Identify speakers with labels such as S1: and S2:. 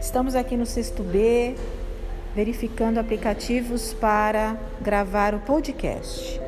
S1: Estamos aqui no sexto B, verificando aplicativos para gravar o podcast.